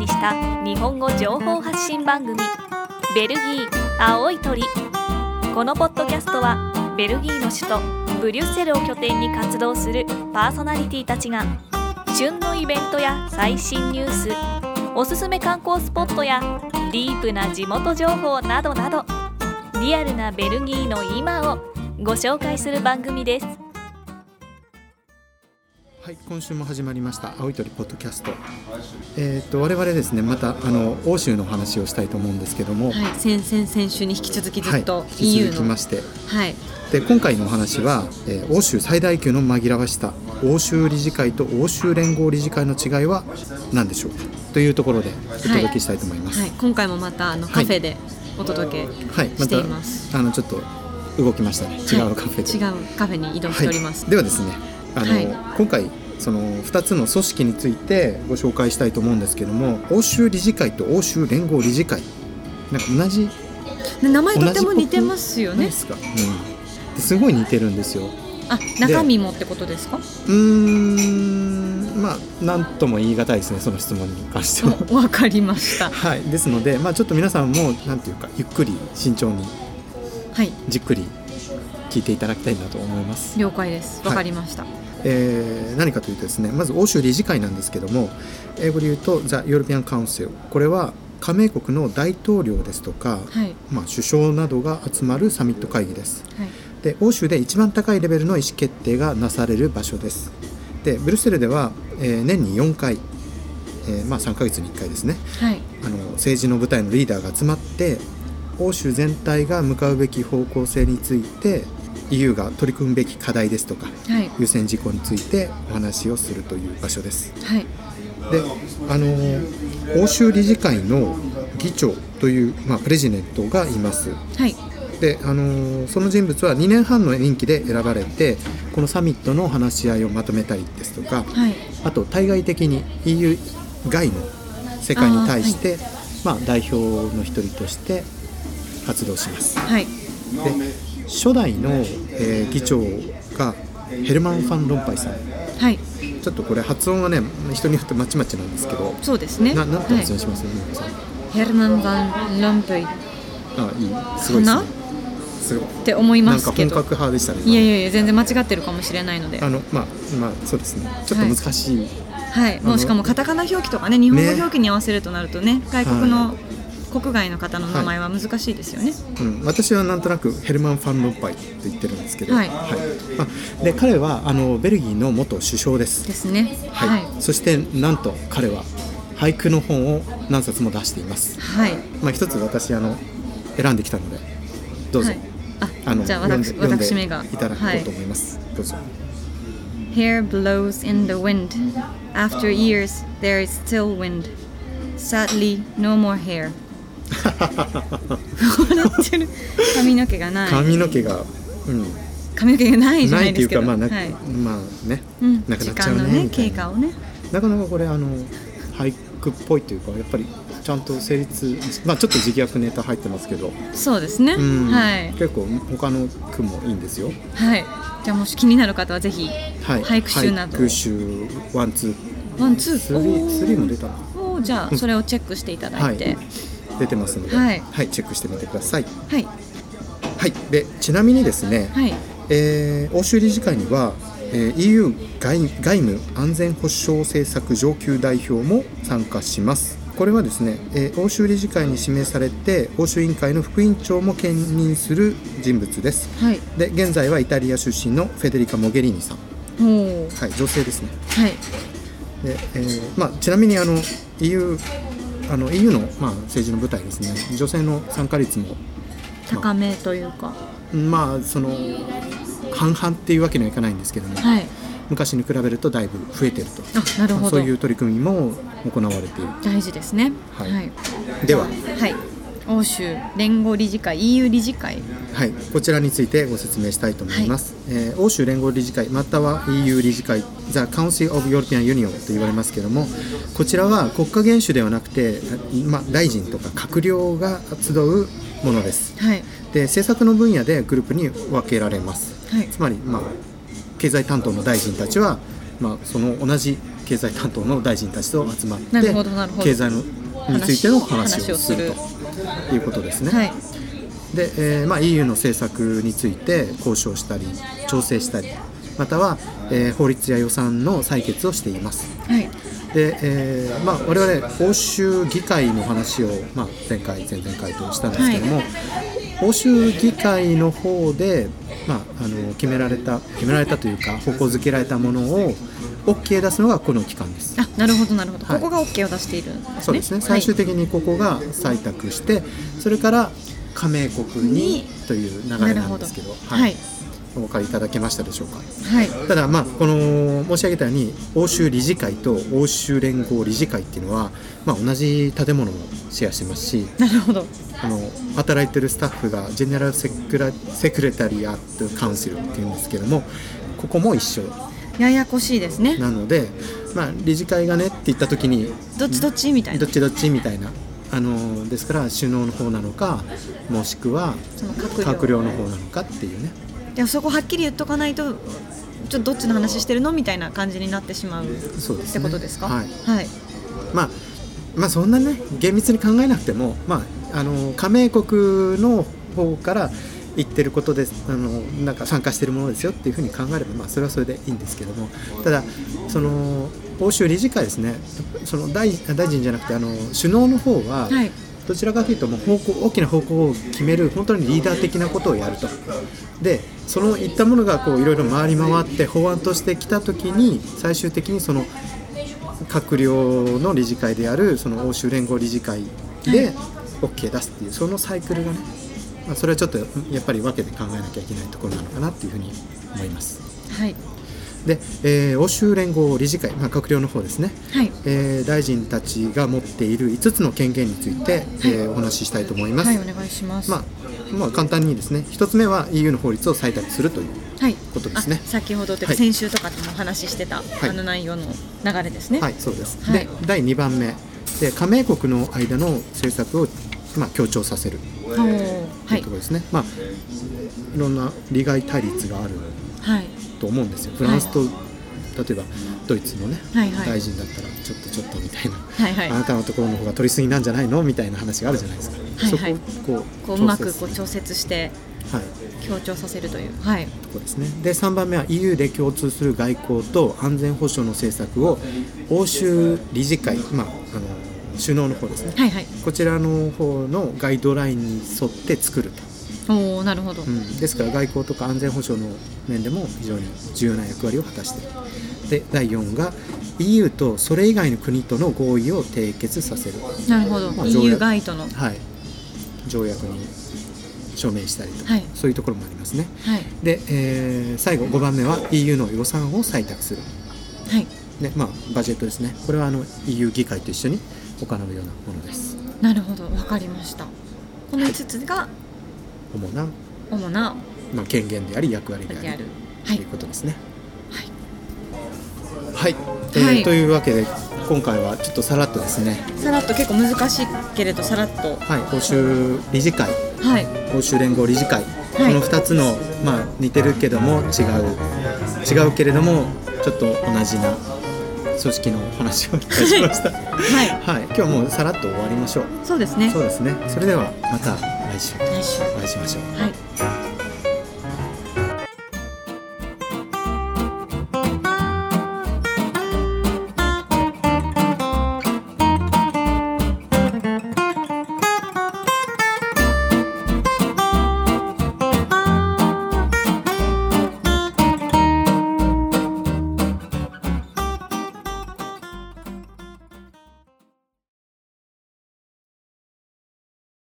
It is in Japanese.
にした日本語情報発信番組ベルギー青い鳥。このポッドキャストはベルギーの首都ブリュッセルを拠点に活動するパーソナリティたちが旬のイベントや最新ニュースおすすめ観光スポットやディープな地元情報などなどリアルなベルギーの今をご紹介する番組です。はい、今週も始まりました青い鳥ポッドキャスト。えっ、と我々ですね、またあの欧州の話をしたいと思うんですけども、はい、先々先週に引き続きずっとはい、引き続きの、まして、はい、で今回のお話は、えー欧州最大級の紛らわしさ、欧州理事会と欧州連合理事会の違いは何でしょうか？というところでお届けしたいと思います。はい、今回もまたあのカフェでお届けはい、しています。あのちょっと動きましたね。違うカフェで。はい違うカフェに移動しております。はい、ではですねあの、はい今回その2つの組織についてご紹介したいと思うんですけども欧州理事会と欧州連合理事会なんか同じで名前とっても似てますよねで。すか、うん、ですごい似てるんですよあ、中身もってことですか？うーんまあ何とも言い難いですねその質問に関しては。おわかりました。はい、ですので、まあ、ちょっと皆さんもなんていうかゆっくり慎重にはい、じっくり聞いていただきたいなと思います。了解です。わかりました。えー何かというとですねまず欧州理事会なんですけども英語で言うと The European Council これは加盟国の大統領ですとか、はい、まあ、首相などが集まるサミット会議です。はい、で欧州で一番高いレベルの意思決定がなされる場所です。でブルッセルでは、えー年に4回、えーまあ、3ヶ月に1回ですね。はい、あの政治の舞台のリーダーが集まって欧州全体が向かうべき方向性について EU が取り組むべき課題ですとかはい、優先事項についてお話をするという場所です。はい、で、あの欧州理事会の議長という、まあ、プレジデントがいます。はい、で、あのその人物は2年半の任期で選ばれてこのサミットの話し合いをまとめたりですとかはい、あと対外的に EU 外の世界に対してまあ、代表の一人として活動します。はい、で初代の、えー議長がヘルマン・ファン・ロンパイさん。はい、ちょっとこれ発音がね人によってまちまちなんですけど。そうですね。ななんてはい発音します、皆さん。ヘルナン・バン・ランプイ。っあいい。すごいですね。すごい。て思いますけど。格派でしたねいやいやいや全然間違ってるかもしれないので。あのまあまあそうですね。ちょっと難しい、はい、もあのうしかもカタカナ表記とかね、日本語ね。表記に合わせるとなるとね、外国の、は国外の方の名前は難しいですよね。うん、私はなんとなくヘルマン・ファン・ロンパイって言ってるんですけど、はいまあ、で彼はあのベルギーの元首相ですですね。はい、はい。そしてなんと彼は俳句の本を何冊も出していますはい。まあ一つ私あの選んできたのでどうぞ、はいああのじゃあ私私めがいただこうと思います、どうぞ Hair blows in the wind. After years, there is still wind. Sadly, no more hair. 笑ってる。髪の毛がない。髪の毛が、うん、髪の毛がないじゃなないいですいうかまあな、はい。まあね、うん、なくなっちゃうねね経過をね。なかなかこれあの俳句っぽいというかやっぱりちゃんと成立まあちょっと自虐ネタ入ってますけど、そうですね。うん。はい。結構他の句もいいんですよ。はい。じゃあもし気になる方はぜひはい。俳句集など。を俳句集 one two。one two？three three も出たな。おー。じゃあそれをチェックしていただいて、出てますので、はい。チェックしてみてください。はい。はいでちなみにですね、はい。えー欧州理事会には、えー EU 外外務安全保障政策上級代表も参加します。これはですね、えー欧州理事会に指名されて欧州委員会の副委員長も兼任する人物です。はい。で現在はイタリア出身のフェデリカ・モゲリーニさん、はい、女性ですね。はい。で、えーまあ、ちなみにあの EU, あの EU の、まあ、政治の舞台ですね。女性の参加率も高めというか。まあその半々っていうわけにはいかないんですけども、はい。昔に比べるとだいぶ増えてると。あなるほど。そういう取り組みも行われている。大事ですね。はい。では。はい欧州連合理事会 EU 理事会。はい、こちらについてご説明したいと思います、えー欧州連合理事会または EU 理事会 The Council of European Union と言われますけどもこちらは国家元首ではなくて、まあ、大臣とか閣僚が集うものです。はい。で政策の分野でグループに分けられます。はい。つまり、まあ、経済担当の大臣たちは、まあ、その同じ経済担当の大臣たちと集まって経済のについての話話をするということですね。はいで、えーまあ、EU の政策について交渉したり調整したりまたは、えー法律や予算の採決をしています。はいで、えーまあ、我々欧州議会の話を、まあ、前回前々回としたんですけども、欧州議会の方で、まあ、あの決められた決められたというか方向づけられたものを OK 出すのがこの機関です。あなるほどなるほど、はい。ここが OK を出しているんですね。そうですね。最終的にここが採択して、それから加盟国にに。という流れなんですけど、はい。はい。お分かりいただけましたでしょうか？はい。ただ、まあ、この申し上げたように欧州理事会と欧州連合理事会っていうのは、まあ、同じ建物をシェアしてますしなるほど。あの働いてるスタッフがジェネラルセクラセクレタリアットカウンシルっていうんですけどもここも一緒ややこしいですね。なので、まあ、理事会がねって言った時にどっちどっちみたいな。どっちどっちみたいな。あのですから首脳の方なのかもしくはその閣僚の方。なのかっていうね。でもそこはっきり言っとかないとちょっとどっちの話してるのみたいな感じになってしまうっそうですねてことですかはい。はい。まあ、まあそんなね厳密に考えなくても、まあ、あの加盟国の方から言ってることですあのなんか参加してるものですよっていうふうに考えれば、まあ、それはそれでいいんですけども。ただその欧州理事会ですね。その大大臣じゃなくてあの首脳の方は、はい。どちらかというともう方向大きな方向を決める本当にリーダー的なことをやると。でそのいったものがこういろいろ回り回って法案としてきた時に最終的にその閣僚の理事会であるその欧州連合理事会で OK 出すっていうそのサイクルがね、まあ、それはちょっとやっぱり分けて考えなきゃいけないところなのかなっていうふうに思います。はい。で、えー欧州連合理事会、まあ、閣僚の方ですね、はい。えー大臣たちが持っている5つの権限について、えーお話ししたいと思います。はいお願いします。まあまあ、簡単にですね。1つ目は EU の法律を採択するというはい。ことですね。あ先ほどというかはい。先週とかでもお話ししてた、い。あの内容の流れですね。はいそうです、はい。で第2番目。で加盟国の間の政策を、まあ、強調させる。おーとはいい。うところですね、まあいろんな利害対立があるはい。と思うんですよ。フランスと、例えばドイツのね、はいはい。大臣だったらちょっとちょっとみたいな、はいはい。あなたのところの方が取りすぎなんじゃないの？みたいな話があるじゃないですか、はいはい。そこをこうこううまく調節こう調節してはい。強調させるというはい。ところですね。で3番目は EU で共通する外交と安全保障の政策を欧州理事会、まあ、あの首脳の方ですね。はいはい。こちらの方のガイドラインに沿って作ると、おおなるほど、うん、ですから外交とか安全保障の面でも非常に重要な役割を果たしている。で第4が EU とそれ以外の国との合意を締結させる、なるほど、まあ EU ガイドの。はい、条約に署名したりとか、はい。そういうところもありますね。はい。で、えー最後5番目は EU の予算を採択する、はい。ねまあ、バジェットですね。これはあの EU 議会と一緒に行うようなものです。なるほどわかりました。この5つが主な、主なまあ、権限であり役割でありである。とはい。いうことですね。はい。はい、えーはい。というわけで今回はちょっとさらっとですね、さらっと結構難しいけれどさらっと。はい、欧州理事会。はい。欧州連合理事会、はい。この2つの、まあ、似てるけども違う。違うけれどもちょっと同じな組織の話をいたしました。はいはい、今日はもうさらっと終わりましょう。そうですねそうですね。それではまた来週来週お会いしましょう。はい